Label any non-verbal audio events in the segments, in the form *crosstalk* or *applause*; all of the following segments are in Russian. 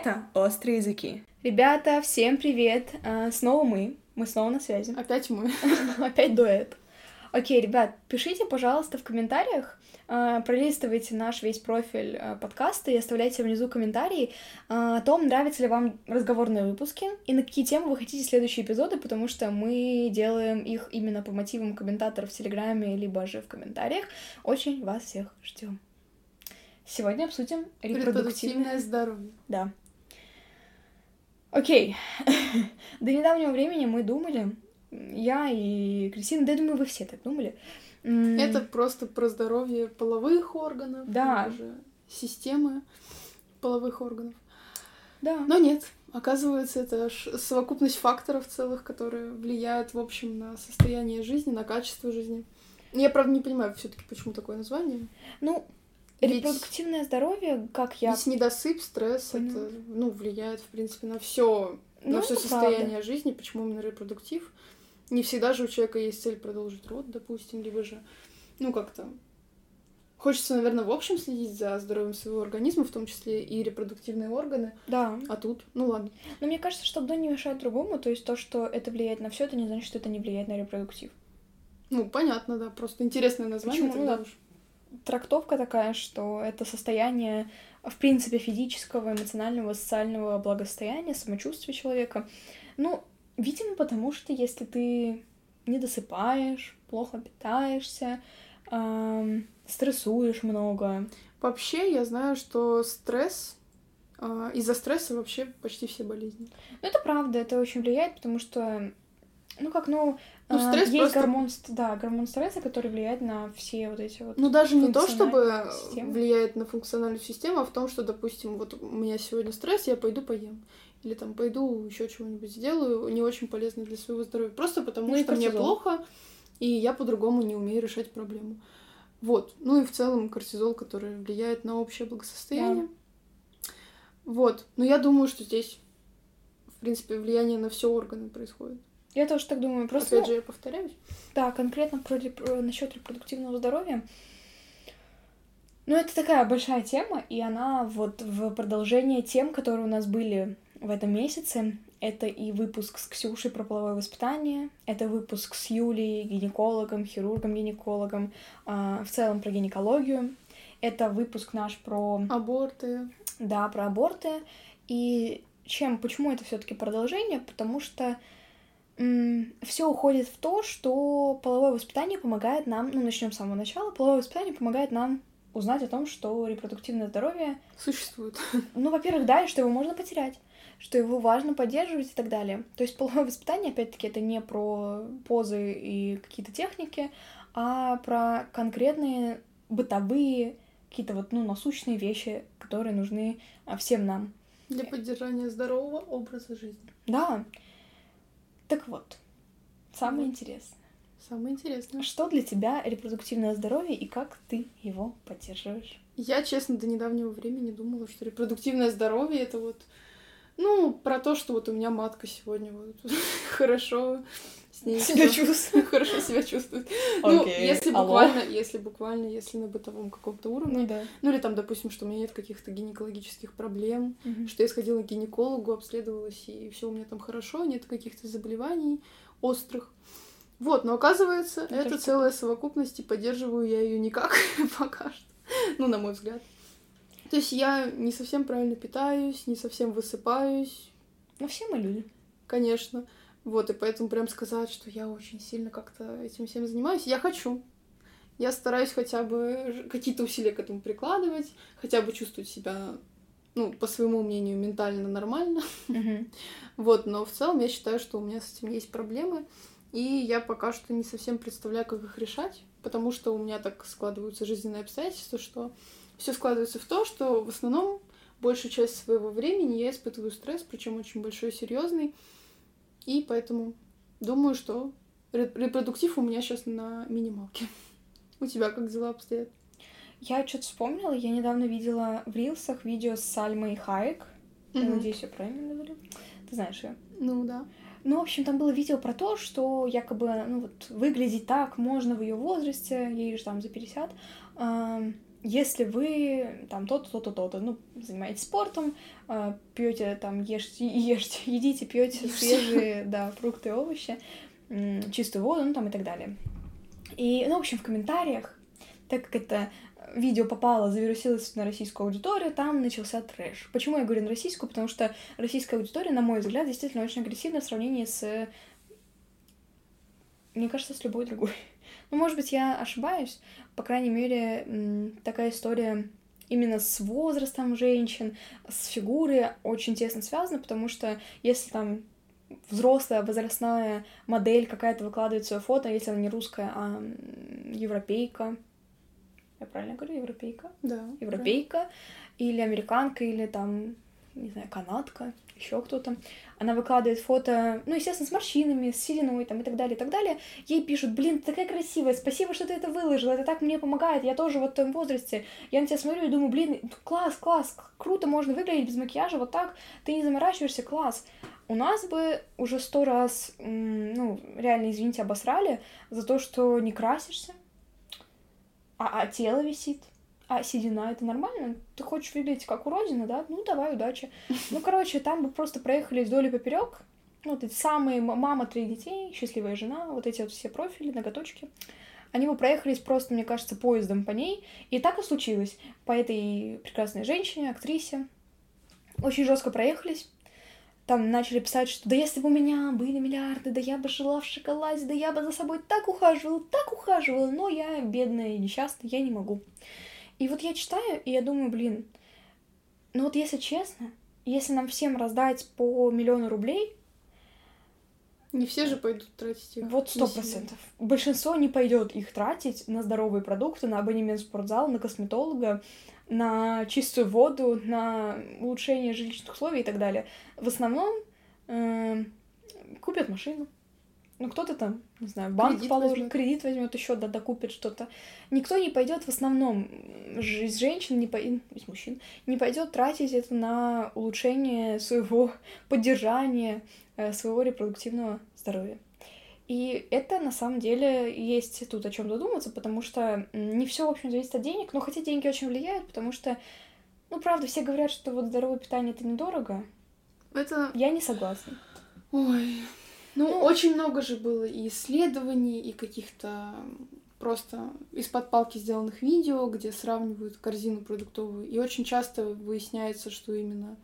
Это «Острые языки». Ребята, всем привет! А, снова мы. Мы снова на связи. *laughs* Опять мы. *laughs* Опять дуэт. Окей, ребят, пишите, пожалуйста, в комментариях, а, пролистывайте наш весь профиль а, подкаста и оставляйте внизу комментарии о том, нравятся ли вам разговорные выпуски и на какие темы вы хотите следующие эпизоды, потому что мы делаем их именно по мотивам комментаторов в Телеграме, либо же в комментариях. Очень вас всех ждем. Сегодня обсудим репродуктивное, Репродуктивное здоровье. Да. Окей. *laughs* До недавнего времени мы думали, я и Кристина, да я думаю, вы все так думали. Это просто про здоровье половых органов, Да. системы половых органов. Да. Но нет, оказывается, это совокупность факторов целых, которые влияют, в общем, на состояние жизни, на качество жизни. Я, правда, не понимаю все-таки, почему такое название. Ну, Ведь- репродуктивное здоровье, как я... Ведь недосып, стресс, Поняла. это, ну, влияет, в принципе, на все, Ну, на все состояние жизни. Почему именно репродуктив? Не всегда же у человека есть цель продолжить род, допустим, либо же, ну, как-то Хочется, наверное, в общем следить за здоровьем своего организма, в том числе и репродуктивные органы. Да. А тут, ну ладно. Но мне кажется, что одно не мешает другому, то есть то, что это влияет на все, это не значит, что это не влияет на репродуктив. Ну, понятно, да. Просто интересное название. Почему? Ну, уж. Трактовка такая, что это состояние, в принципе, физического, эмоционального, социального благосостояния, самочувствия человека. Ну, видимо, потому что если ты не досыпаешь, плохо питаешься, ам, стрессуешь много, Вообще, я знаю, что стресс... а, Из-за стресса вообще почти все болезни. Ну, это правда, это очень влияет, потому что, ну, как, ну, Ну, а, стресс есть просто- гормон, да, гормон стресса, который влияет на все вот эти вот... Ну, даже не то, чтобы система. влияет на функциональную систему, а в том, что, допустим, вот у меня сегодня стресс, я пойду поем. Или там пойду еще чего-нибудь сделаю, не очень полезно для своего здоровья. Просто потому Ну что мне плохо, и я по-другому не умею решать проблему. Вот. Ну и в целом кортизол, который влияет на общее благосостояние. Вот. Но я думаю, что здесь, в принципе, влияние на все органы происходит. Я тоже так думаю, просто, Опять ну, же, я повторяюсь. да, конкретно про, реп- насчет репродуктивного здоровья, ну, это такая большая тема, и она вот в продолжение тем, которые у нас были в этом месяце, это и выпуск с Ксюшей про половое воспитание, это выпуск с Юлей, гинекологом, хирургом-гинекологом, а, в целом про гинекологию, это выпуск наш про Аборты. Да, про аборты. И чем, почему это все-таки продолжение? Потому что все уходит в то, что половое воспитание помогает нам, ну, начнем с самого начала, половое воспитание помогает нам узнать о том, что репродуктивное здоровье, Существуют. *laughs* ну, во-первых, да, и что его можно потерять, что его важно поддерживать и так далее. То есть половое воспитание, опять-таки, это не про позы и какие-то техники, а про конкретные бытовые какие-то вот, ну, насущные вещи, которые нужны а, всем нам. Для поддержания здорового образа жизни. Да. Так вот, самое Вот. интересное. Самое интересное. Что для тебя репродуктивное здоровье и как ты его поддерживаешь? Я, честно, до недавнего времени думала, что репродуктивное здоровье это вот, ну, про то, что вот у меня матка сегодня вот *laughs* хорошо с ней Себя всё чувствую. *laughs* хорошо себя чувствует. Ну, если алло. буквально, если буквально, если на бытовом каком-то уровне, Ну да. ну или там, допустим, что у меня нет каких-то гинекологических проблем, что я сходила к гинекологу, обследовалась, и все у меня там хорошо, нет каких-то заболеваний острых. Вот, но оказывается, это кажется, целая совокупность, и поддерживаю я ее никак *laughs* пока что. Ну, на мой взгляд. То есть я не совсем правильно питаюсь, не совсем высыпаюсь, Ну все мы люди. конечно. Вот, и поэтому прям сказать, что я очень сильно как-то этим всем занимаюсь, я хочу. Я стараюсь хотя бы какие-то усилия к этому прикладывать, хотя бы чувствовать себя, ну, по своему мнению, ментально нормально. *laughs* Вот, но в целом я считаю, что у меня с этим есть проблемы, и я пока что не совсем представляю, как их решать, потому что у меня так складываются жизненные обстоятельства, что все складывается в то, что в основном большую часть своего времени я испытываю стресс, причем очень большой, серьезный, и поэтому думаю, что ре- репродуктив у меня сейчас на минималке. *laughs* У тебя как дела обстоят? Я что-то вспомнила, я недавно видела в рилсах видео с Сальмой Хайек. Я Мгм. надеюсь, я правильно говорю. Ты знаешь ее. Ну да. Ну, в общем, там было видео про то, что якобы, ну вот, выглядеть так можно в ее возрасте, ей же там за 50. Ам, если вы там то-то, то-то, то-то, ну, занимаетесь спортом, э, пьете там, ешьте, ешьте, *laughs* едите, пьете свежие, да, фрукты овощи, чистую воду, ну, там и так далее. И, ну, в общем, в комментариях, так как это видео попало, завирусилось на российскую аудиторию, там начался трэш. Почему я говорю на российскую? Потому что российская аудитория, на мой взгляд, действительно очень агрессивна в сравнении с... Мне кажется, с любой другой. Ну, может быть, я ошибаюсь. По крайней мере, такая история именно с возрастом женщин, с фигурой очень тесно связана, потому что если там взрослая возрастная модель какая-то выкладывает свое фото, если она не русская, а европейка, я правильно говорю, европейка? Да. Европейка, правильно. или американка, или там, не знаю, канадка, еще кто-то. Она выкладывает фото, ну, естественно, с морщинами, с сединой там и так далее, и так далее. Ей пишут, блин, ты такая красивая, спасибо, что ты это выложила, это так мне помогает, я тоже вот в том возрасте. Я на тебя смотрю и думаю, блин, класс, класс, круто можно выглядеть без макияжа, вот так, ты не заморачиваешься, класс. У нас бы уже сто раз, ну, реально, извините, обосрали за то, что не красишься, а, а тело висит. А седина это нормально? Ты хочешь выглядеть как уродина, да? Ну давай, удачи. *laughs* Ну, короче, там бы просто проехали вдоль и поперек. Ну, вот эти самые мама троих детей, счастливая жена, вот эти вот все профили, ноготочки. Они бы проехались просто, мне кажется, поездом по ней. И так и случилось. По этой прекрасной женщине, актрисе. Очень жестко проехались там начали писать, что да если бы у меня были миллиарды, да я бы жила в шоколаде, да я бы за собой так ухаживала, так ухаживала, но я бедная и несчастная, я не могу. И вот я читаю, и я думаю, блин, ну вот если честно, если нам всем раздать по миллиону рублей, не все же пойдут тратить их. Вот сто процентов. Большинство не пойдет их тратить на здоровые продукты, на абонемент в спортзал, на косметолога, на чистую воду, на улучшение жилищных условий и так далее. В основном э, купят машину. Ну, кто-то там, не знаю, банк кредит положит, возьмет. кредит возьмет еще, да, докупит что-то. Никто не пойдет в основном из женщин, не по... из мужчин, не пойдет тратить это на улучшение своего *laughs* поддержания, э, своего репродуктивного здоровья. И это на самом деле есть тут о чем задуматься, потому что не все, в общем, зависит от денег, но хотя деньги очень влияют, потому что, ну, правда, все говорят, что вот здоровое питание это недорого. Это... Я не согласна. Ой, ну, ну, очень много же было и исследований, и каких-то просто из-под палки сделанных видео, где сравнивают корзину продуктовую. И очень часто выясняется, что именно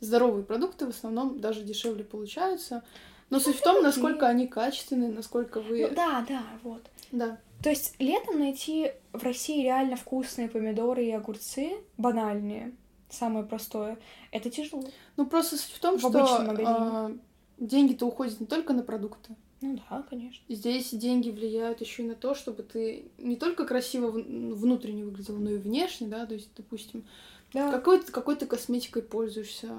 здоровые продукты в основном даже дешевле получаются. Но суть в том, насколько они качественные, насколько вы... Ну, да, да, вот. Да. То есть летом найти в России реально вкусные помидоры и огурцы, банальные, самое простое, это тяжело. Ну просто суть в том, в что э, деньги-то уходят не только на продукты. Ну да, конечно. Здесь деньги влияют еще и на то, чтобы ты не только красиво внутренне выглядел, но и внешне, да, то есть, допустим, да. Какой, какой ты косметикой пользуешься?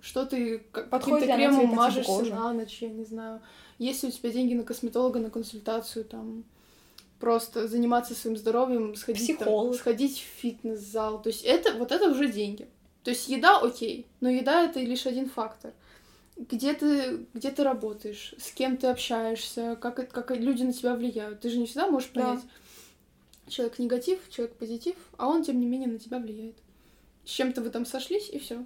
Что ты каким-то кремом мажешься на ночь, я не знаю. Есть ли у тебя деньги на косметолога, на консультацию, там, просто заниматься своим здоровьем, сходить, там, сходить в фитнес-зал. То есть это, вот это уже деньги. То есть еда окей, но еда это лишь один фактор. Где ты, где ты работаешь, с кем ты общаешься, как, как люди на тебя влияют. Ты же не всегда можешь понять, да. человек негатив, человек позитив, а он, тем не менее, на тебя влияет с чем-то вы там сошлись, и все.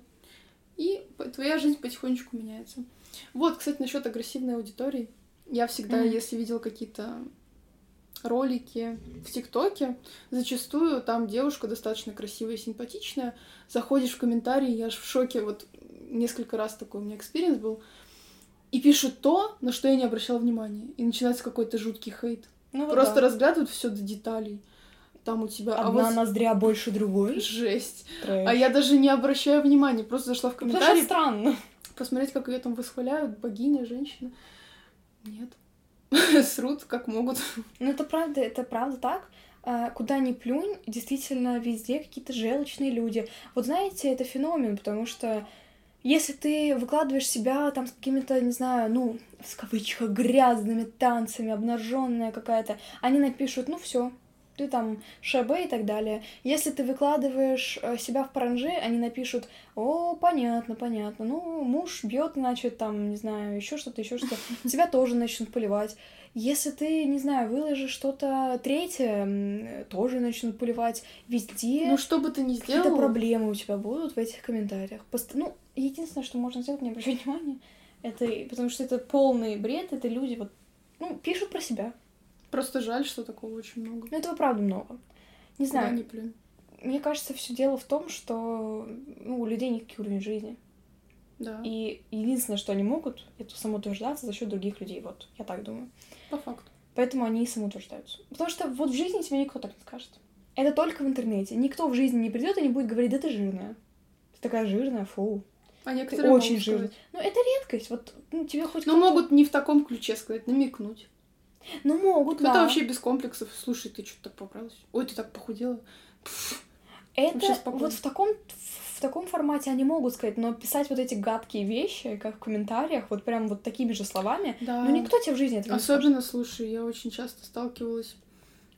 И твоя жизнь потихонечку меняется. Вот, кстати, насчет агрессивной аудитории. Я всегда, mm-hmm. если видела какие-то ролики в ТикТоке, зачастую там девушка достаточно красивая и симпатичная. Заходишь в комментарии, я аж в шоке. Вот несколько раз такой у меня experience был. И пишут то, на что я не обращала внимания. И начинается какой-то жуткий хейт. Ну, вот Просто да. разглядывают все до деталей там у тебя... А Одна а вот... ноздря больше другой? Жесть. Трэш. А я даже не обращаю внимания, просто зашла в комментарии. Это странно. Посмотреть, как ее там восхваляют, богиня, женщина. Нет. *laughs* Срут, как могут. Ну, это правда, это правда так. А, куда ни плюнь, действительно, везде какие-то желчные люди. Вот знаете, это феномен, потому что если ты выкладываешь себя там с какими-то, не знаю, ну, в кавычках, грязными танцами, обнаженная какая-то, они напишут, ну все, ты там ШБ и так далее. Если ты выкладываешь э, себя в паранже, они напишут, о, понятно, понятно, ну, муж бьет, значит, там, не знаю, еще что-то, еще что-то, тебя тоже начнут поливать. Если ты, не знаю, выложишь что-то третье, тоже начнут поливать везде. Ну, что бы ты ни сделал... Какие-то проблемы у тебя будут в этих комментариях. Пост... Ну, единственное, что можно сделать, не обращать *laughs* внимания, это... Потому что это полный бред, это люди вот, ну, пишут про себя. Просто жаль, что такого очень много. Ну, этого правда много. Не знаю. Куда ни плюнь. Мне кажется, все дело в том, что ну, у людей никакий уровень жизни. Да. И единственное, что они могут, это самоутверждаться за счет других людей. Вот, я так думаю. По факту. Поэтому они и самоутверждаются. Потому что вот в жизни тебе никто так не скажет. Это только в интернете. Никто в жизни не придет и не будет говорить, да ты жирная. Ты такая жирная, фу. А Ты некоторые очень могут жирная. Ну, это редкость. Вот ну, тебе хоть Но могут не в таком ключе сказать, намекнуть. Ну, могут, Кто-то да. вообще без комплексов. Слушай, ты что-то так поправилась? Ой, ты так похудела. Пф, Это вот в таком, таком формате они могут сказать, но писать вот эти гадкие вещи, как в комментариях, вот прям вот такими же словами, Да. ну, никто тебе в жизни этого не скажет. Особенно, слушай, я очень часто сталкивалась.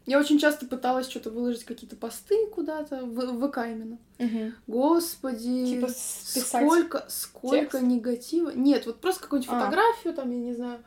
Я очень часто пыталась что-то выложить, какие-то посты куда-то, в ВК именно. Мгм. Господи, Типа сколько, сколько текст? негатива. Нет, вот просто какую-нибудь А. фотографию, там, я не знаю,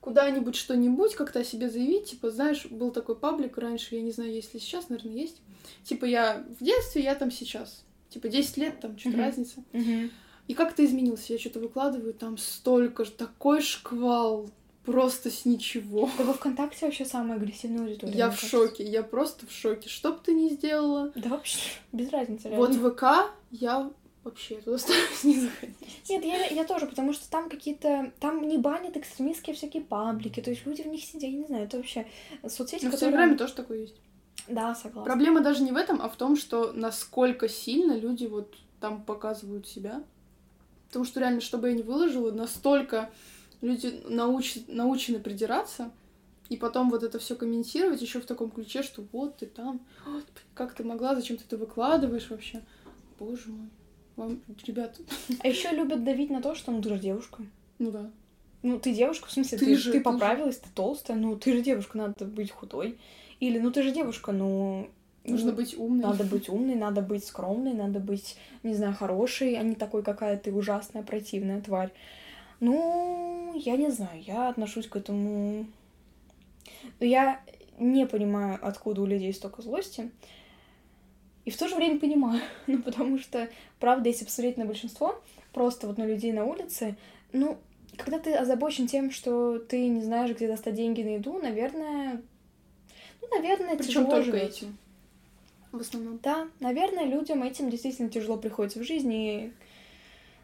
куда-нибудь что-нибудь, как-то о себе заявить. Типа, знаешь, был такой паблик раньше, я не знаю, есть ли сейчас, наверное, есть. Типа, я в детстве, я там сейчас. Типа, 10 лет, там, что-то Мгм. разница. Мгм. И как то изменился? Я что-то выкладываю, там столько же, такой шквал, просто с ничего. Да во ВКонтакте вообще самая агрессивная аудитория. Я в кажется. шоке, я просто в шоке. Что бы ты ни сделала, Да вообще, *laughs* без разницы. вот реально. в ВК я вообще *laughs* туда стараюсь не заходить. Нет, я, я тоже, потому что там какие-то... Там не банят экстремистские всякие паблики, то есть люди в них сидят, я не знаю, это вообще соцсети, Но в которые... Телеграме тоже такое есть. Да, согласна. Проблема даже не в этом, а в том, что насколько сильно люди вот там показывают себя. Потому что реально, что бы я ни выложила, настолько люди науч... научены придираться, и потом вот это все комментировать еще в таком ключе, что вот ты там, вот, как ты могла, зачем ты это выкладываешь вообще. Боже мой. Вам, ребят, *laughs* А еще любят давить на то, что ну ты же девушка. ну да. Ну, ты девушка, в смысле, Ты ты, же- ты ты поправилась, ты толстая, ну ты же девушка, надо быть худой. Или, ну ты же девушка, ну... Нужно ну, быть умной. Надо быть умной, надо быть скромной, надо быть, не знаю, хорошей, а не такой, какая ты ужасная, противная тварь. Ну, я не знаю, я отношусь к этому... Я не понимаю, откуда у людей столько злости. И в то же время понимаю. *laughs* Ну, потому что, правда, если посмотреть на большинство, просто вот на людей на улице, ну, когда ты озабочен тем, что ты не знаешь, где достать деньги на еду, наверное... Ну, наверное, Причем тяжело только этим. В основном. Да, наверное, людям этим действительно тяжело приходится в жизни. И,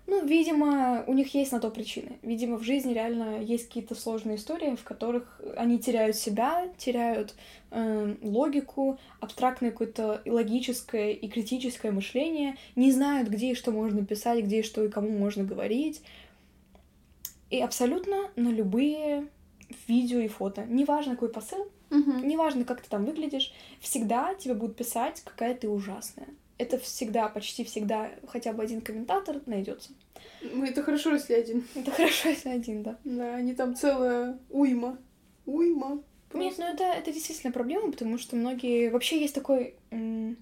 ну, видимо, у них есть на то причины. Видимо, в жизни реально есть какие-то сложные истории, в которых они теряют себя, теряют э, логику, абстрактное какое-то и логическое и критическое мышление, не знают, где и что можно писать, где и что и кому можно говорить. И абсолютно на любые видео и фото. Неважно, какой посыл, Мгм. Неважно, как ты там выглядишь, всегда тебе будут писать, какая ты ужасная. Это всегда, почти всегда, хотя бы один комментатор найдется. Ну, это хорошо, если один. Это хорошо, если один, да. Да, они там целая уйма. Уйма. Нет, Просто. ну это, это действительно проблема, потому что многие... Вообще есть такой... м,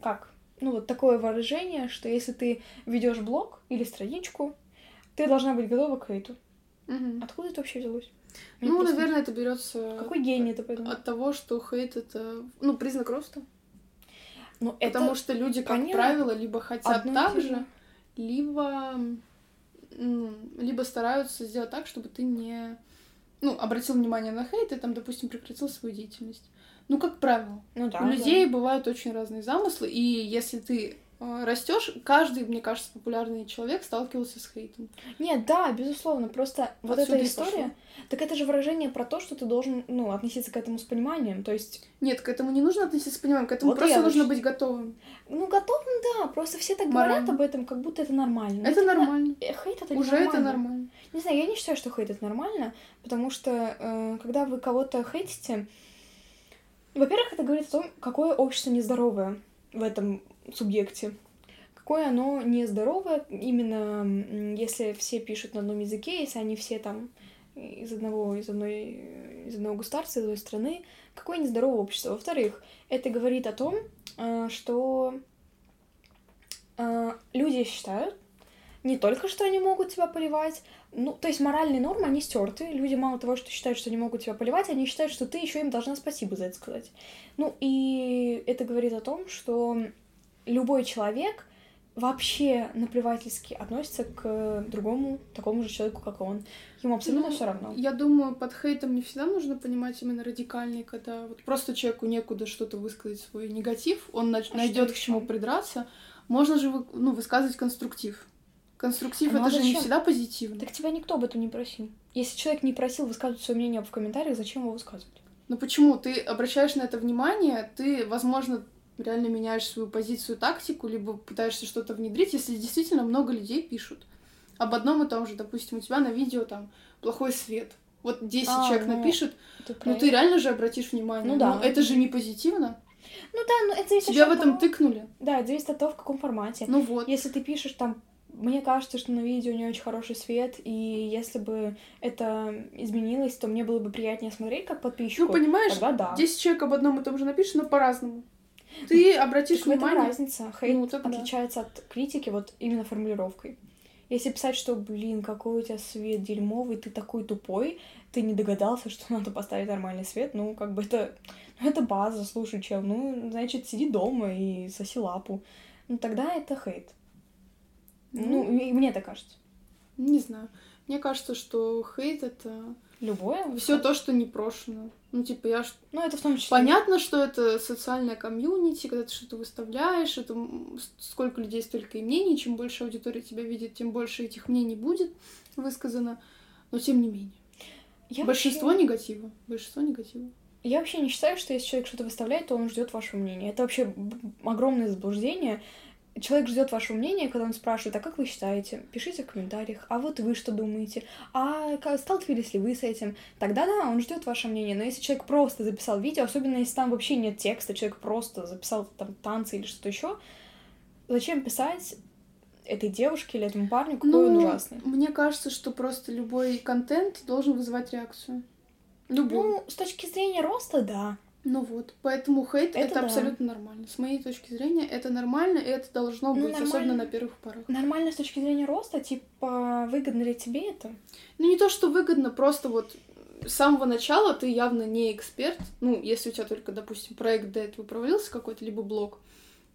Как? Ну вот такое выражение, что если ты ведешь блог или страничку, ты должна быть готова к хейту. Мгм. Откуда это вообще взялось? Мне Ну, просто- наверное, это берется Какой гений это придумал? от того, что хейт это, ну, признак роста. Ну, это Потому что люди, как понятно. правило, либо хотят одно так же, либо, либо стараются сделать так, чтобы ты не, ну, обратил внимание на хейт и там, допустим, прекратил свою деятельность. Ну, как правило. Ну да, У людей бывают очень разные замыслы, и если ты растешь, каждый, мне кажется, популярный человек сталкивался с хейтом. Нет, да, безусловно, просто вот Отсюда эта история, пошло. так это же выражение про то, что ты должен, ну, относиться к этому с пониманием, то есть, Нет, к этому не нужно относиться с пониманием, к этому Вот просто нужно быть готовым. ну, готовым, да, просто все так говорят Морально. об этом, как будто это нормально. Ну, это типа, нормально. э, Хейт это Уже нормально. это нормально. Не знаю, я не считаю, что хейт это нормально, потому что э, когда вы кого-то хейтите, во-первых, это говорит о том, какое общество нездоровое в этом субъекте. Какое оно нездоровое, именно если все пишут на одном языке, если они все там из одного, из одной, из одного государства, из одной страны, какое нездоровое общество. Во-вторых, это говорит о том, э, что э, люди считают, не только что они могут тебя поливать, ну, то есть моральные нормы, они стерты. Люди мало того, что считают, что они могут тебя поливать, они считают, что ты еще им должна спасибо за это сказать. Ну, и это говорит о том, что любой человек вообще наплевательски относится к другому такому же человеку, как он. Ему абсолютно Ну, все равно. Я думаю, под хейтом не всегда нужно понимать именно радикальный, когда вот просто человеку некуда что-то высказать свой негатив, он А найдет к чему придраться. Можно же ну, высказывать конструктив. Конструктив Ну, а это же не всегда позитивно. Так тебя никто об этом не просил. Если человек не просил высказывать свое мнение в комментариях, зачем его высказывать? Но почему? Ты обращаешь на это внимание, ты, возможно, реально меняешь свою позицию, тактику, либо пытаешься что-то внедрить, если действительно много людей пишут об одном и том же. Допустим, у тебя на видео там плохой свет. Вот 10 А, человек ну, напишет, Ты ну ты реально же обратишь внимание. Ну да. Но это же не позитивно. Ну да, ну это зависит Тебя от в этом того- тыкнули. Да, это зависит от того, в каком формате. Ну вот. Если ты пишешь там, мне кажется, что на видео не очень хороший свет, и если бы это изменилось, то мне было бы приятнее смотреть как подписчику. Ну, понимаешь, Тогда да. 10 человек об одном и том же напишет, но по-разному. Ты обратишь Так в этом внимание. разница. Хейт Ну, так да. отличается от критики вот именно формулировкой. Если писать, что, блин, какой у тебя свет дерьмовый, ты такой тупой, ты не догадался, что надо поставить нормальный свет, ну, как бы это, ну, это база, слушай, чел, ну, значит, сиди дома и соси лапу. Ну, тогда это хейт. Ну, Ну, и мне так кажется. не знаю. Мне кажется, что хейт это Любое? все то, что не прошено. Ну, типа, я Ну, это в том числе. Понятно, что это социальная комьюнити, когда ты что-то выставляешь, это сколько людей, столько и мнений. Чем больше аудитория тебя видит, тем больше этих мнений будет высказано. Но тем не менее. Я Большинство вообще, негатива. Большинство негатива. я вообще не считаю, что если человек что-то выставляет, то он ждет вашего мнения. Это вообще огромное заблуждение. Человек ждет вашего мнения, когда он спрашивает, а как вы считаете? Пишите в комментариях, а вот вы что думаете? А сталкивались ли вы с этим? Тогда да, он ждет ваше мнение. Но если человек просто записал видео, особенно если там вообще нет текста, человек просто записал там танцы или что-то еще, зачем писать этой девушке или этому парню, какой он ужасный? мне кажется, что просто любой контент должен вызывать реакцию. Любой. Ну, с точки зрения роста, да. Ну вот, поэтому хейт Это это, да. абсолютно нормально. С моей точки зрения, это нормально, и это должно Ну, быть, особенно нормально. на первых порах. Нормально с точки зрения роста, типа, выгодно ли тебе это? Ну не то, что выгодно, просто вот с самого начала ты явно не эксперт. Ну, если у тебя только, допустим, проект до этого провалился какой-то, либо блог,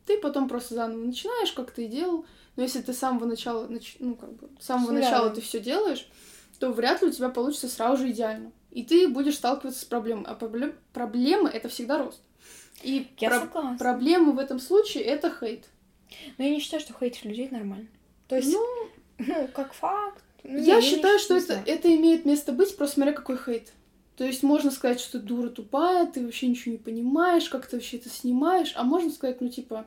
ты потом просто заново начинаешь, как ты и делал. Но если ты с самого начала, нач- ну, как бы, с самого Да. начала ты все делаешь, то вряд ли у тебя получится сразу же идеально. И ты будешь сталкиваться с проблемой. А проблем... проблемы — это всегда рост. И Я про- согласна. проблемы в этом случае — это хейт. Но я не считаю, что хейтить людей нормально. То есть, Ну, ну, как факт. ну, я не- считаю, что это, знаю. это имеет место быть, просто смотря какой хейт. То есть можно сказать, что ты дура тупая, ты вообще ничего не понимаешь, как ты вообще это снимаешь, а можно сказать, ну типа,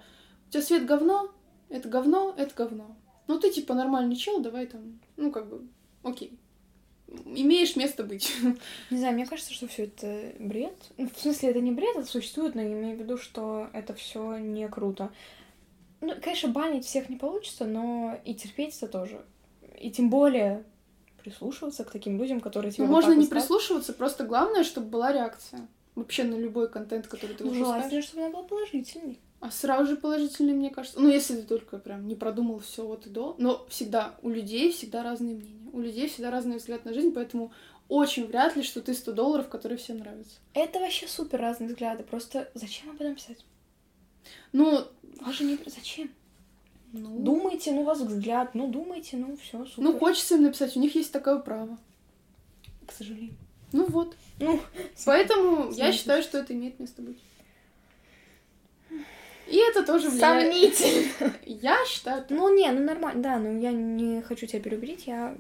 у тебя свет говно, это говно, это говно. Ну ты типа нормальный чел, давай там, ну как бы, окей. Имеешь место быть. *laughs* Не знаю, мне кажется, что все это бред. Ну, В смысле, это не бред, это существует, но я имею в виду, что это все не круто. Ну, конечно, банить всех не получится, но и терпеть это тоже. И тем более прислушиваться к таким людям, которые тебе Ну, вот можно не высказывают. прислушиваться, просто главное, чтобы была реакция. Вообще на любой контент, который ты Ну, выпускаешь. желательно, чтобы она была положительной. А сразу же положительный, мне кажется. Ну, если ты только прям не продумал все от и до. Но всегда у людей всегда разные мнения. У людей всегда разный взгляд на жизнь, поэтому очень вряд ли, что ты 100 долларов, которые всем нравятся. Это вообще супер разные взгляды. Просто зачем об этом писать? Ну, Вас же не... Зачем? ну, Думайте, ну, у вас взгляд, ну, думайте, ну, все, супер. ну, хочется им написать, у них есть такое право. к сожалению. Ну вот. Ну, Поэтому я считаю, что это имеет место быть. И это тоже влияет. Сомнительно. Я считаю. Ну, не, ну нормально, да, но я не хочу тебя переубедить, я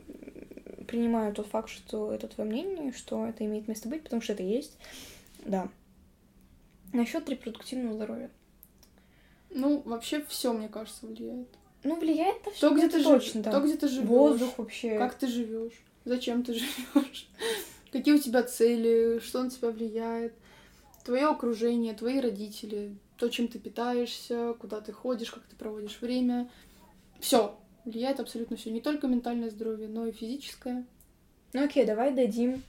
принимаю тот факт, что это твое мнение, что это имеет место быть, потому что это есть, да. Насчет репродуктивного здоровья. Ну, вообще все, мне кажется, влияет. Ну, влияет на все, То, где ты точно, да. то, где ты живешь, Воздух вообще. как ты живешь, зачем ты *laughs* живешь, какие у тебя цели, что на тебя влияет, твое окружение, твои родители, то, чем ты питаешься, куда ты ходишь, как ты проводишь время. Все влияет абсолютно все, не только ментальное здоровье, но и физическое. Ну, окей, давай дадим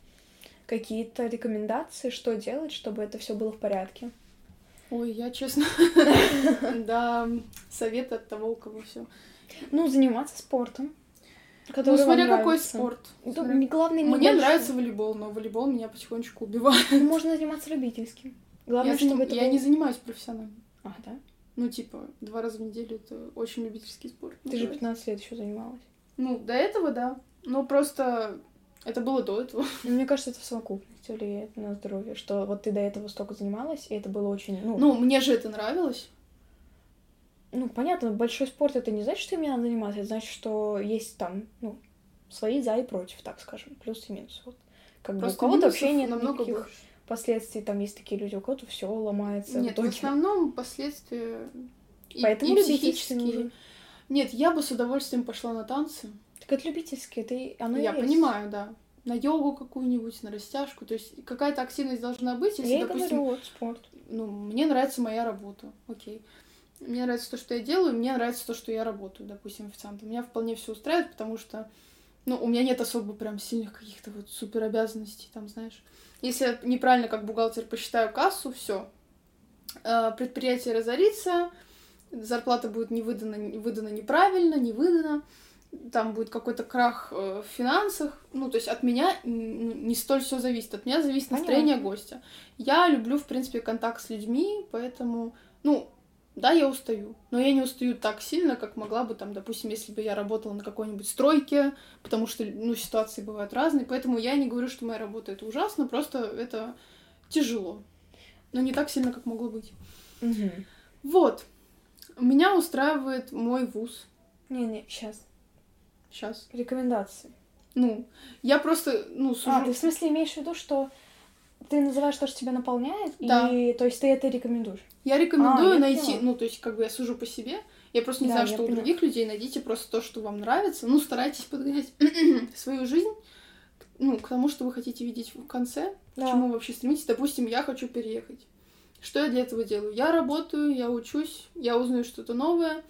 какие-то рекомендации, что делать, чтобы это все было в порядке. Ой, я честно, *laughs* да, совет от того, у кого все. Ну, заниматься спортом. ну, смотря какой спорт. Ну, главное, не Мне нравится волейбол, но волейбол меня потихонечку убивает. Можно заниматься любительским. Главное, я, чтобы это я не занимаюсь профессионально. А, да? Ну, типа, два раза в неделю это очень любительский спорт. Ты же называется. 15 лет еще занималась. Ну, до этого, да. Но просто это было до этого. *laughs* Ну, Мне кажется, это в совокупности влияет на здоровье, что вот ты до этого столько занималась, и это было очень, ну, Ну, мне же это нравилось. ну, понятно, большой спорт это не значит, что им не надо заниматься, это значит, что есть там, ну, свои за и против, так скажем, плюс и минус. Вот. Как бы у Просто кого-то вообще нет намного никаких больше. Последствий, там есть такие люди, у кого-то все ломается в Нет, в итоге. основном последствия и, Поэтому и психические. Нет, я бы с удовольствием пошла на танцы. Так это любительский, это и- оно я есть. понимаю, да. На йогу какую-нибудь, на растяжку. То есть какая-то активность должна быть, если, Я допустим, говорю, вот спорт. ну, мне нравится моя работа, окей. Мне нравится то, что я делаю, мне нравится то, что я работаю, допустим, официантом. Меня вполне все устраивает, потому что, ну, у меня нет особо прям сильных каких-то вот супер обязанностей, там, знаешь. Если я неправильно как бухгалтер посчитаю кассу, все. Предприятие разорится, зарплата будет не выдана, не выдана неправильно, не выдана, там будет какой-то крах э, в финансах. Ну, то есть от меня не столь все зависит. От меня зависит настроение Понятно. гостя. Я люблю, в принципе, контакт с людьми, поэтому, ну, да, я устаю. Но я не устаю так сильно, как могла бы, там, допустим, если бы я работала на какой-нибудь стройке, потому что, ну, ситуации бывают разные. Поэтому я не говорю, что моя работа это ужасно, просто это тяжело. Но не так сильно, как могло быть. Мгм. Вот. Меня устраивает мой вуз. Не-не, сейчас. Сейчас. Рекомендации. Ну, я просто, ну, сужу... А, ты в смысле имеешь в виду, что ты называешь то, что тебя наполняет, Да. и то есть ты это рекомендуешь? Я рекомендую А, я найти, поняла. ну, то есть, как бы я сужу по себе. Я просто не Да, знаю, я что у поняла. других людей. Найдите просто то, что вам нравится. Ну, старайтесь подгонять *clears throat* свою жизнь, ну, к тому, что вы хотите видеть в конце, к Да. чему вы вообще стремитесь. Допустим, я хочу переехать. Что я для этого делаю? Я работаю, я учусь, я узнаю что-то новое.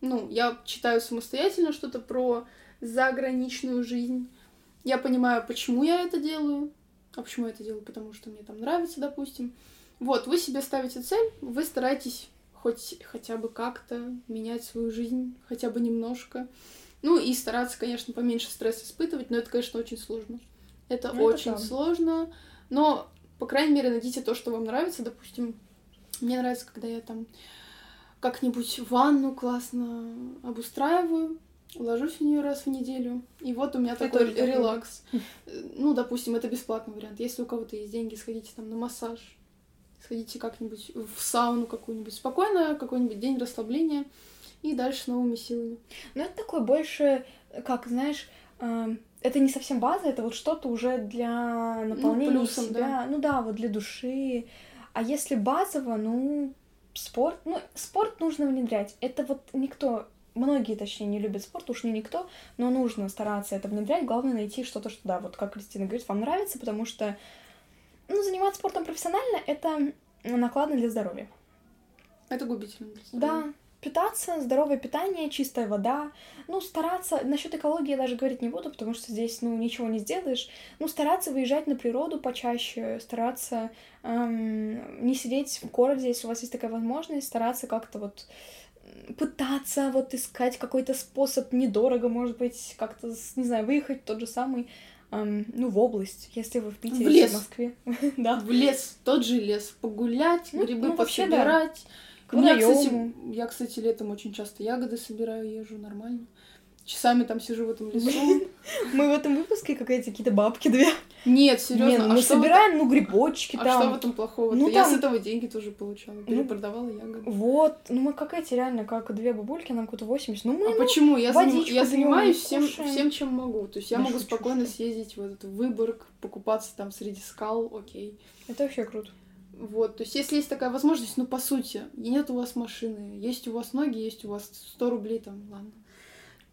Ну, я читаю самостоятельно что-то про заграничную жизнь. Я понимаю, почему я это делаю. А почему я это делаю? Потому что мне там нравится, допустим. Вот, вы себе ставите цель, вы стараетесь хоть хотя бы как-то менять свою жизнь, хотя бы немножко. Ну и стараться, конечно, поменьше стресс испытывать, но это, конечно, очень сложно. Это Ну, это очень правда. сложно, но, по крайней мере, найдите то, что вам нравится. Допустим, мне нравится, когда я там как-нибудь ванну классно обустраиваю, ложусь в нее раз в неделю, и вот у меня Прикольно, такой прикольно. релакс. Ну, допустим, это бесплатный вариант. Если у кого-то есть деньги, сходите там на массаж, сходите как-нибудь в сауну какую-нибудь. Спокойно, какой-нибудь день расслабления, и дальше с новыми силами. Ну, это такое больше, как, знаешь, эм, это не совсем база, это вот что-то уже для наполнения плюсом, себя. Ну да, вот для души. А если базово, ну, спорт, ну, спорт нужно внедрять. Это вот никто, многие, точнее, не любят спорт, уж не никто, но нужно стараться это внедрять. Главное найти что-то, что, да, вот как Кристина говорит, вам нравится, потому что, ну, заниматься спортом профессионально — это накладно для здоровья. Это губительно для Да, здоровья. питаться, здоровое питание, чистая вода. Ну, стараться, насчет экологии я даже говорить не буду, потому что здесь, ну, ничего не сделаешь. Ну, стараться выезжать на природу почаще, стараться эм, не сидеть в городе, если у вас есть такая возможность, стараться как-то вот пытаться вот искать какой-то способ недорого, может быть, как-то, не знаю, выехать в тот же самый, эм, ну, в область, если вы в Питере, *laughs* В лес. в Москве. Да. В лес, тот же лес, погулять, Ну, грибы ну, вообще, да. пособирать. К У меня, кстати, я, кстати, летом очень часто ягоды собираю, езжу нормально. Часами там сижу в этом лесу. *laughs* Мы в этом выпуске какая-то какие-то бабки две. Нет, Не, серьезно. ну а мы собираем, ну, грибочки этом- там. А что в этом плохого? Ну, Я с этого деньги тоже получала. Перепродавала ягоды. Вот, ну мы как эти реально, как две бабульки, нам какую-то 80. Ну мы, А ну, почему? Я, я занимаюсь всем, чем могу. То есть я могу спокойно съездить в этот Выборг, покупаться там среди скал, окей. это вообще круто. Вот, то есть если есть такая возможность, ну, по сути, нет у вас машины, есть у вас ноги, есть у вас 100 рублей там, ладно,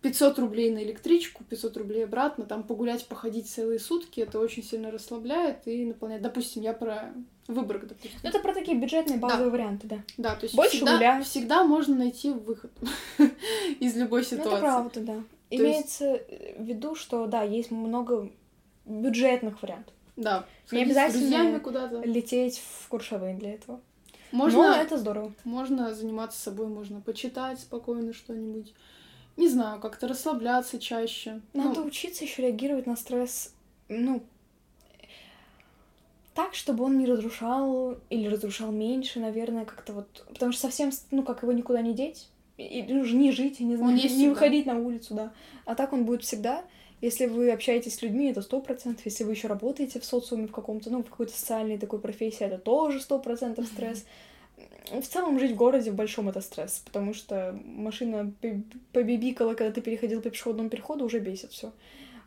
500 рублей на электричку, 500 рублей обратно, там погулять, походить целые сутки, это очень сильно расслабляет и наполняет. Допустим, я про Выборг, допустим. Ну, Это про такие бюджетные базовые варианты, да. Да, то есть Больше всегда, гулять. всегда можно найти выход *laughs* из любой Ну, это ситуации. правда, да. есть- Имеется в виду, что, да, есть много бюджетных вариантов. Да, Не обязательно куда-то. Лететь в Куршавель для этого. Можно, Но это здорово. можно заниматься собой, можно почитать спокойно что-нибудь. Не знаю, как-то расслабляться чаще. Надо Ну, учиться еще реагировать на стресс, ну, так, чтобы он не разрушал или разрушал меньше, наверное, как-то вот, потому что совсем, ну, как его никуда не деть, и, ну, не жить, я не знаю, есть не всегда. выходить на улицу, да. А так он будет всегда. Если вы общаетесь с людьми, это сто процентов. Если вы еще работаете в социуме в каком-то, ну, в какой-то социальной такой профессии, это тоже сто процентов стресс. В целом жить в городе в большом это стресс, потому что машина побибикала, когда ты переходил по пешеходному переходу, уже бесит все.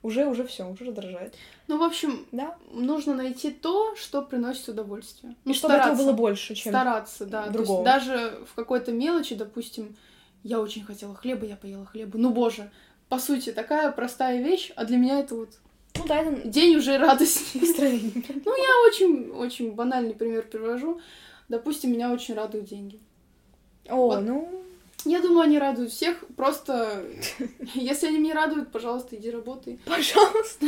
Уже, уже все, уже раздражает. ну, в общем, Да? нужно найти то, что приносит удовольствие. И Ну, чтобы этого стараться. было больше, чем... Стараться, да. То другого. есть даже в какой-то мелочи, допустим, я очень хотела хлеба, я поела хлеба. Ну, боже, по сути, такая простая вещь, а для меня это вот Ну да, это день уже настроение. *laughs* Ну, я очень, очень банальный пример привожу. Допустим, меня очень радуют деньги. О, Вот. ну... Я думаю, они радуют всех. Просто, *laughs* если они меня радуют, пожалуйста, иди работай. Пожалуйста.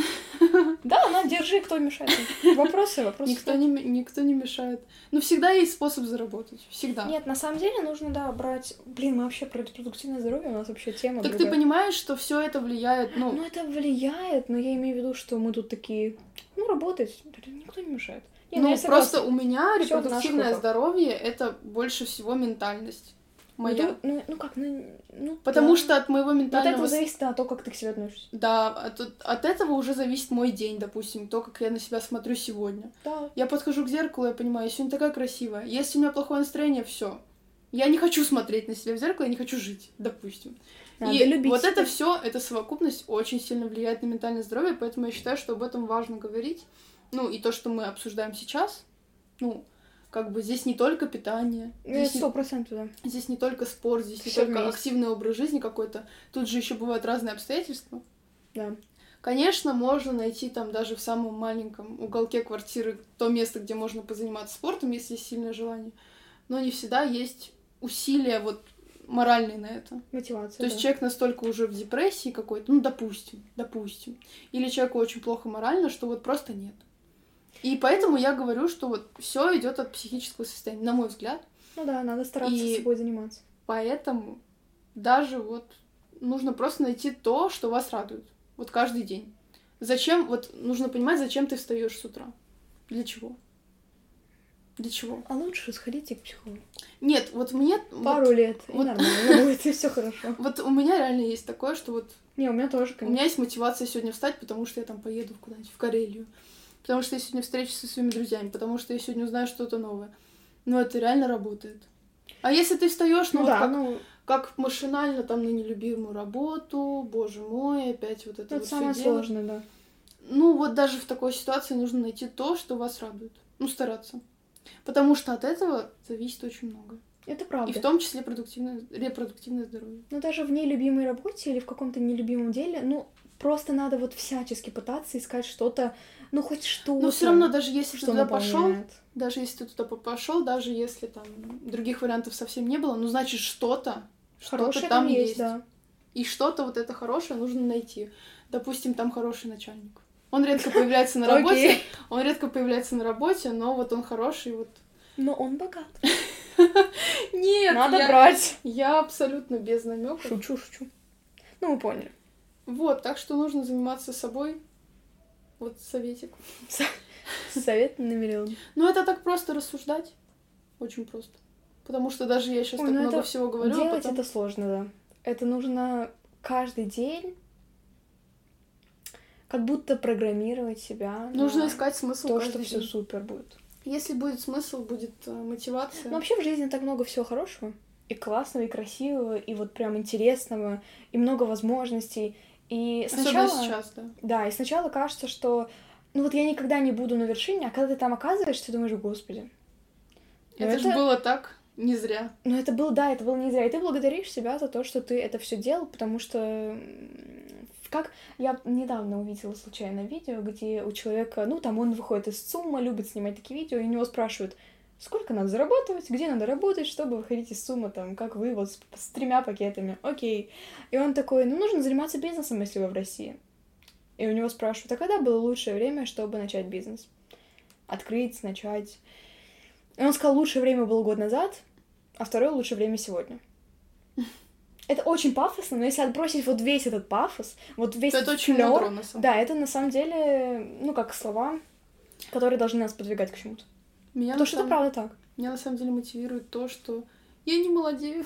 Да, на, держи, кто мешает. Вопросы, вопросы. Никто не, никто не мешает. Но всегда есть способ заработать. Всегда. Нет, на самом деле нужно, да, брать... Блин, мы вообще про репродуктивное здоровье, у нас вообще тема Так ты понимаешь, что все это влияет, ну, Ну, это влияет, но я имею в виду, что мы тут такие... Ну, работать. Никто не мешает. Не, ну, согласна. просто у меня Всё репродуктивное здоровье это больше всего ментальность Ну, моя. тут- Ну, ну как, ну... ну Потому да. что от моего Но От ментального... этого зависит да, то, как ты к себе относишься. Да, от, от этого уже зависит мой день, допустим, то, как я на себя смотрю сегодня. Да. Я подхожу к зеркалу, я понимаю, я сегодня такая красивая. Если у меня плохое настроение, все. Я не хочу смотреть на себя в зеркало, я не хочу жить, допустим. Надо и любить вот себя. это все, эта совокупность очень сильно влияет на ментальное здоровье, поэтому я считаю, что об этом важно говорить. Ну, и то, что мы обсуждаем сейчас, ну, как бы здесь не только питание, Ну, здесь, не, Сто процентов, да. здесь не только спорт, здесь не Всё только вместе. активный образ жизни какой-то, тут же еще бывают разные обстоятельства. Да. Конечно, можно найти там даже в самом маленьком уголке квартиры то место, где можно позаниматься спортом, если есть сильное желание. Но не всегда есть усилия вот моральные на это. Мотивация, То есть да. человек настолько уже в депрессии какой-то, ну, допустим, допустим. Или человеку очень плохо морально, что вот просто нет. И поэтому я говорю, что вот все идет от психического состояния, на мой взгляд. Ну да, надо стараться И- собой заниматься. Поэтому даже вот нужно просто найти то, что вас радует. Вот каждый день. Зачем, вот нужно понимать, зачем ты встаешь с утра. Для чего? Для чего? А лучше сходите к психологу. Нет, вот мне... вот- Пару лет, и вот- нормально будет, и все хорошо. *laughs* Вот у меня реально есть такое, что вот Не, у меня тоже, у конечно. меня есть мотивация сегодня встать, потому что я там поеду куда-нибудь в Карелию. Потому что я сегодня встречусь со своими друзьями, потому что я сегодня узнаю что-то новое. Но это реально работает. А если ты встаешь, ну, Ну вот да, как, ну, как машинально там на нелюбимую работу, боже мой, опять вот это это вот самое дело. сложное, да. Ну, вот даже в такой ситуации нужно найти то, что вас радует. Ну, стараться. Потому что от этого зависит очень много. Это И правда. в том числе продуктивное, репродуктивное здоровье. Но даже в нелюбимой работе или в каком-то нелюбимом деле, ну, просто надо вот всячески пытаться искать что-то, ну, хоть что-то. Но все равно, даже если что ты туда пошел, даже если ты туда пошел, даже если там других вариантов совсем не было, ну, значит, что-то, Хорошее что-то там там есть, есть. да. И что-то вот это хорошее нужно найти. Допустим, там хороший начальник. Он редко появляется на *laughs* работе, он редко появляется на работе, но вот он хороший, вот. Но он богат. *laughs* Нет, Надо я, брать. я абсолютно без намеков. Шучу, шучу. Ну, вы поняли. Вот, так что нужно заниматься собой. Вот советик. Совет на миллион. Ну, это так просто рассуждать. Очень просто. Потому что даже я сейчас Ой, так ну много всего говорю, а Делать потом... это сложно, да. Это нужно каждый день как будто программировать себя. Нужно искать смысл то, что все супер будет. Если будет смысл, будет э, мотивация. Ну, вообще в жизни так много всего хорошего. И классного, и красивого, и вот прям интересного, и много возможностей. И сначала... Особенно сейчас, да. Да, и сначала кажется, что ну вот я никогда не буду на вершине, а когда ты там оказываешься, ты думаешь, господи. ну это, же было так не зря. Ну, это был, да, это было не зря. И ты благодаришь себя за то, что ты это все делал, потому что как я недавно увидела случайно видео, где у человека, ну, там он выходит из ЦУМа, любит снимать такие видео, и у него спрашивают, сколько надо зарабатывать, где надо работать, чтобы выходить из ЦУМа, там, как вы, вот с, с тремя пакетами, окей. И он такой, ну, нужно заниматься бизнесом, если вы в России. И у него спрашивают, а когда было лучшее время, чтобы начать бизнес? Открыть, начать. И он сказал, лучшее время было год назад, а второе лучшее время сегодня. *laughs* это очень пафосно, но если отбросить вот весь этот пафос, вот весь То этот это очень флёр, мудро, на самом да, это на самом деле, ну, как слова, которые должны нас подвигать к чему-то. Меня Потому что это самом- правда так. Меня на самом деле мотивирует то, что я не молодею.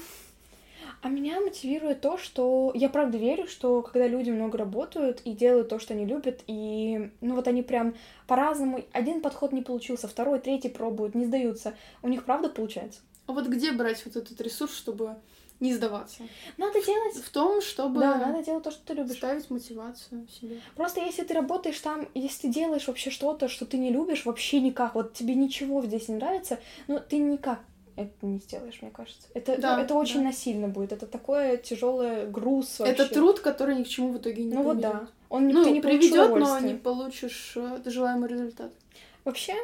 А меня мотивирует то, что я правда верю, что когда люди много работают и делают то, что они любят, и ну вот они прям по-разному, один подход не получился, второй, третий пробуют, не сдаются, у них правда получается. А вот где брать вот этот ресурс, чтобы не сдаваться? Надо делать. В том, чтобы Да, надо делать то, что ты любишь. ставить мотивацию себе. Просто если ты работаешь там, если ты делаешь вообще что-то, что ты не любишь, вообще никак, вот тебе ничего здесь не нравится, ну ты никак это не сделаешь, мне кажется. Это, Да, ну, это очень да. насильно будет. Это такое тяжелый груз вообще. Это труд, который ни к чему в итоге не Ну вот да. Он Ну, ты не приведет, но не получишь э, желаемый результат. Вообще,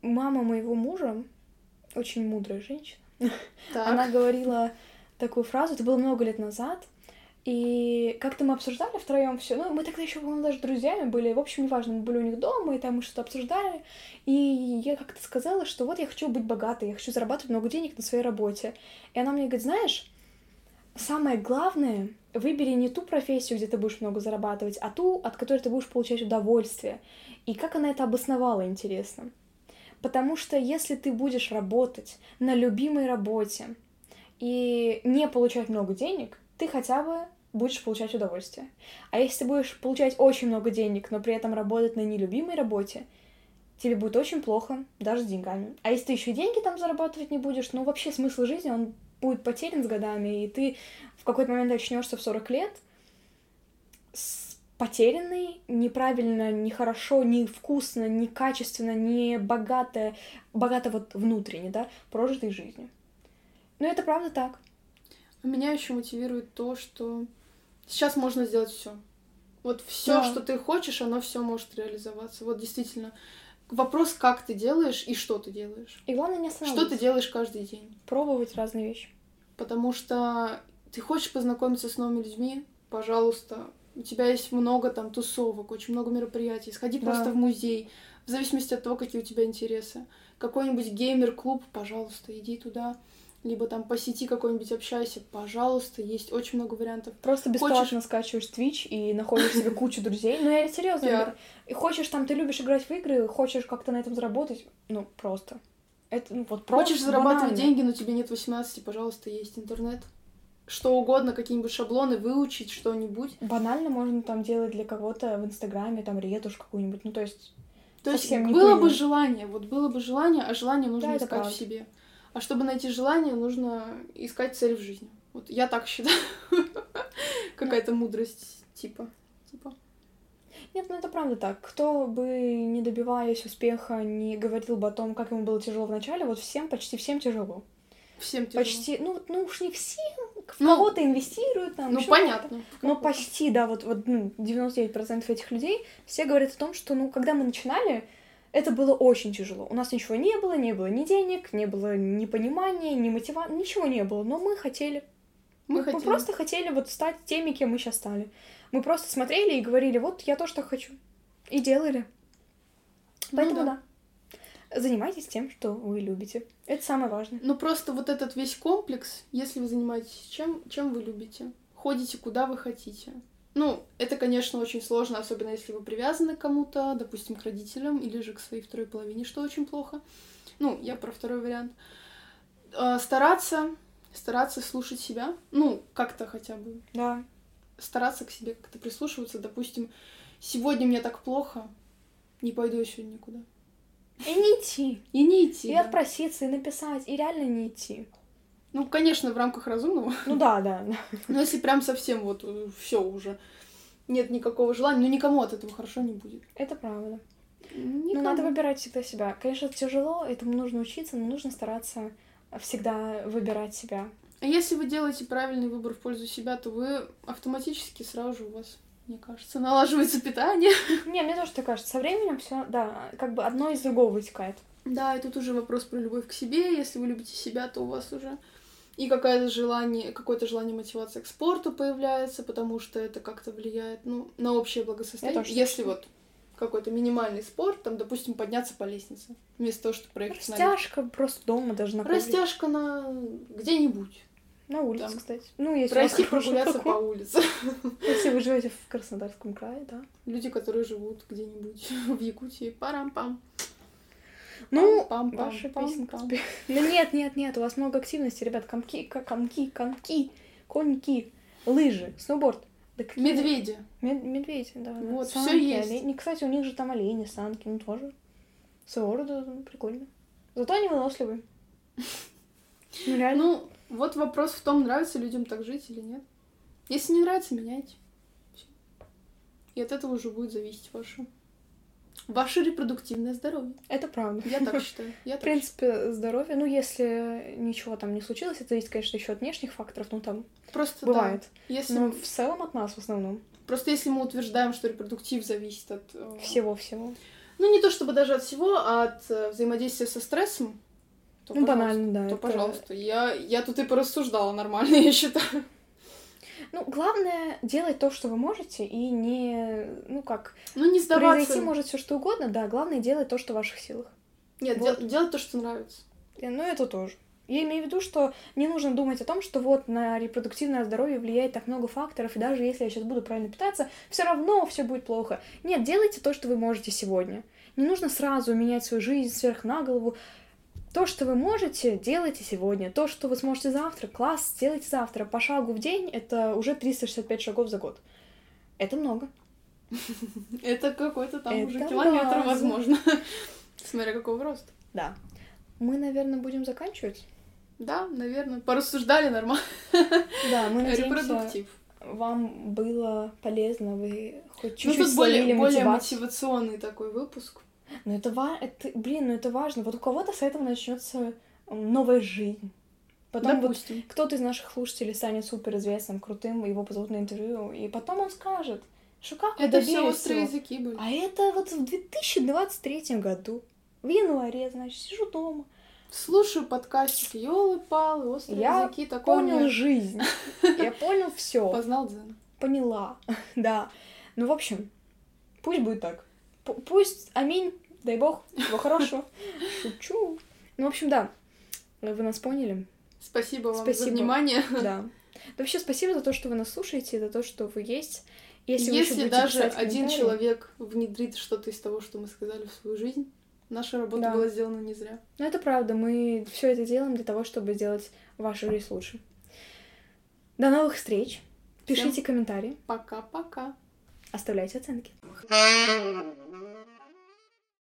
мама моего мужа очень мудрая женщина. Так. Она говорила такую фразу, это было много лет назад, и как-то мы обсуждали втроем все. Ну, мы тогда еще, по-моему, даже друзьями были. В общем, неважно, мы были у них дома, и там мы что-то обсуждали. И я как-то сказала, что вот я хочу быть богатой, я хочу зарабатывать много денег на своей работе. И она мне говорит, знаешь, самое главное, выбери не ту профессию, где ты будешь много зарабатывать, а ту, от которой ты будешь получать удовольствие. И как она это обосновала, интересно. Потому что если ты будешь работать на любимой работе и не получать много денег, ты хотя бы будешь получать удовольствие. А если ты будешь получать очень много денег, но при этом работать на нелюбимой работе, тебе будет очень плохо, даже с деньгами. А если ты еще деньги там зарабатывать не будешь, ну вообще смысл жизни, он будет потерян с годами, и ты в какой-то момент очнешься в 40 лет с потерянный, неправильно, нехорошо, невкусно, некачественно, не богато, богато вот внутренне, да, прожитой жизнью. Ну, это правда так. Меня еще мотивирует то, что сейчас можно сделать все. Вот все, Да. что ты хочешь, оно все может реализоваться. Вот действительно. Вопрос, как ты делаешь и что ты делаешь. И главное не Что останавливаться. ты делаешь каждый день. Пробовать разные вещи. Потому что ты хочешь познакомиться с новыми людьми, пожалуйста. У тебя есть много там тусовок, очень много мероприятий. Сходи Да. просто в музей, в зависимости от того, какие у тебя интересы. Какой-нибудь геймер-клуб, пожалуйста, иди туда. Либо там посети какой-нибудь, общайся, пожалуйста. Есть очень много вариантов. Просто бесплатно Хочешь- скачиваешь Twitch и находишь себе *laughs* кучу друзей. Ну, я серьезно. Пиар. И хочешь там, ты любишь играть в игры, хочешь как-то на этом заработать, ну, просто. Это, ну, вот просто Хочешь зарабатывать банально. деньги, но тебе нет 18, пожалуйста, есть интернет. Что угодно, какие-нибудь шаблоны, выучить что-нибудь. Банально можно там делать для кого-то в Инстаграме, там, ретушь какую-нибудь. Ну, то есть, То есть было бы желание, вот было бы желание, а желание нужно Да, искать в себе. А чтобы найти желание, нужно искать цель в жизни. Вот я так считаю. *laughs* Какая-то мудрость типа. типа. Нет, ну это правда так. Кто бы, не добиваясь успеха, не говорил бы о том, как ему было тяжело в начале, вот всем, почти всем тяжело. Всем тяжело. Почти, ну, ну уж не всем, в Ну, кого-то инвестируют там. Ну, понятно. Но Ну, почти, да, вот, вот ну, 99% этих людей, все говорят о том, что, ну, когда мы начинали, это было очень тяжело. У нас ничего не было, не было ни денег, не было ни понимания, ни мотивации, ничего не было. Но мы хотели. Мы Мы, хотим. просто хотели вот стать теми, кем мы сейчас стали. Мы просто смотрели и говорили, вот я то, что хочу. И делали. Ну Поэтому да. да. Занимайтесь тем, что вы любите. Это самое важное. Ну просто вот этот весь комплекс, если вы занимаетесь чем, чем вы любите, ходите куда вы хотите. Ну, это, конечно, очень сложно, особенно если вы привязаны к кому-то, допустим, к родителям или же к своей второй половине, что очень плохо. Ну, я про второй вариант. Э, Стараться, стараться слушать себя, ну, как-то хотя бы, Да. стараться к себе как-то прислушиваться. Допустим, сегодня мне так плохо, не пойду я сегодня никуда. И не идти. И не идти. И да. отпроситься, и написать, и реально не идти. Ну, конечно, в рамках разумного. Ну да, да. Ну, если прям совсем вот все уже нет никакого желания, ну никому от этого хорошо не будет. Это правда. Никому. Ну, надо выбирать всегда себя. Конечно, это тяжело, этому нужно учиться, но нужно стараться всегда выбирать себя. А если вы делаете правильный выбор в пользу себя, то вы автоматически сразу же у вас, мне кажется, налаживается питание. *laughs* Не, мне тоже так кажется. Со временем все, да, как бы одно из другого вытекает. Да, и тут уже вопрос про любовь к себе. Если вы любите себя, то у вас уже и какое-то желание, какое-то желание мотивация к спорту появляется, потому что это как-то влияет ну, на общее благосостояние. Тоже Если вот какой-то минимальный спорт, там, допустим, подняться по лестнице, вместо того, чтобы проехать на. Растяжка просто дома даже на. Растяжка на где-нибудь. На улице, Там. кстати. Ну, если Пройти прогуляться по улице. *laughs* Если вы живете в Краснодарском крае, да. Люди, которые живут где-нибудь *laughs* в Якутии. Парам-пам. Ну, Пам-пам-пам, ваша песенка. спе- *laughs* Ну нет, нет, нет, у вас много активности, ребят. Комки, комки, коньки, коньки, лыжи, сноуборд. Да какие- Медведи. Мед- медведи, да. да. Вот, Санки, есть. олени. Кстати, у них же там олени, санки, ну тоже. Своего рода ну, прикольно. Зато они выносливые. *laughs* Ну реально. Ну, вот вопрос в том, нравится людям так жить или нет. Если не нравится, меняйте. И от этого уже будет зависеть ваше... Ваше репродуктивное здоровье. Это правда. Я так *laughs* считаю. Я В так принципе, здоровье, ну, если ничего там не случилось, это зависит, конечно, еще от внешних факторов, ну, там считаю. Просто да. бывает. Если... Но в целом от нас в основном. Просто если мы утверждаем, что репродуктив зависит от... э, Всего-всего. Ну, не то чтобы даже от всего, а от э, взаимодействия со стрессом, то, Ну, банально, да. то, это- пожалуйста. Я, я тут и порассуждала нормально, *laughs* я считаю. Ну, главное делать то, что вы можете, и не, ну как, Ну, не сдаваться. произойти может все что угодно, да, главное делать то, что в ваших силах. Нет, Вот. дел- делать то, что нравится. Э, Ну, это тоже. Я имею в виду, что не нужно думать о том, что вот на репродуктивное здоровье влияет так много факторов, и даже если я сейчас буду правильно питаться, все равно все будет плохо. Нет, делайте то, что вы можете сегодня. Не нужно сразу менять свою жизнь сверх на голову. То, что вы можете, делайте сегодня. То, что вы сможете завтра, класс, сделайте завтра. По шагу в день это уже 365 шагов за год. Это много. *laughs* Это какой-то там уже километр, возможно. *laughs* Смотря какого роста. Да. Мы, наверное, будем заканчивать. Да, наверное. Порассуждали нормально. *laughs* Да, мы Репродуктив. вам было полезно, вы хоть Ну, чуть-чуть тут более, более мотивационный такой выпуск. Но это, ва... это, блин, ну это важно. Вот у кого-то с этого начнется новая жизнь. Потом вот Допустим. кто-то из наших слушателей станет суперизвестным, крутым, его позовут на интервью, и потом он скажет, что как Это все острые всего?» языки были. А это вот в 2023 году, в январе, значит, сижу дома. Слушаю подкастики, елы-палы, острые Я языки, такое Понял мне жизнь. *laughs* Я понял все. познал дзен. Поняла. *laughs* Да. Ну, в общем, пусть будет так. Пусть, аминь, дай бог, всего хорошего. Шучу. Ну, в общем, да. Вы нас поняли. Спасибо вам Спасибо. за внимание. Да. Да вообще спасибо за то, что вы нас слушаете, за то, что вы есть. Если, вы Если будете даже один человек внедрит что-то из того, что мы сказали в свою жизнь, наша работа Да. была сделана не зря. Ну, это правда. Мы все это делаем для того, чтобы сделать вашу жизнь лучше. До новых встреч. Пишите комментарии, Пока-пока. оставляйте оценки.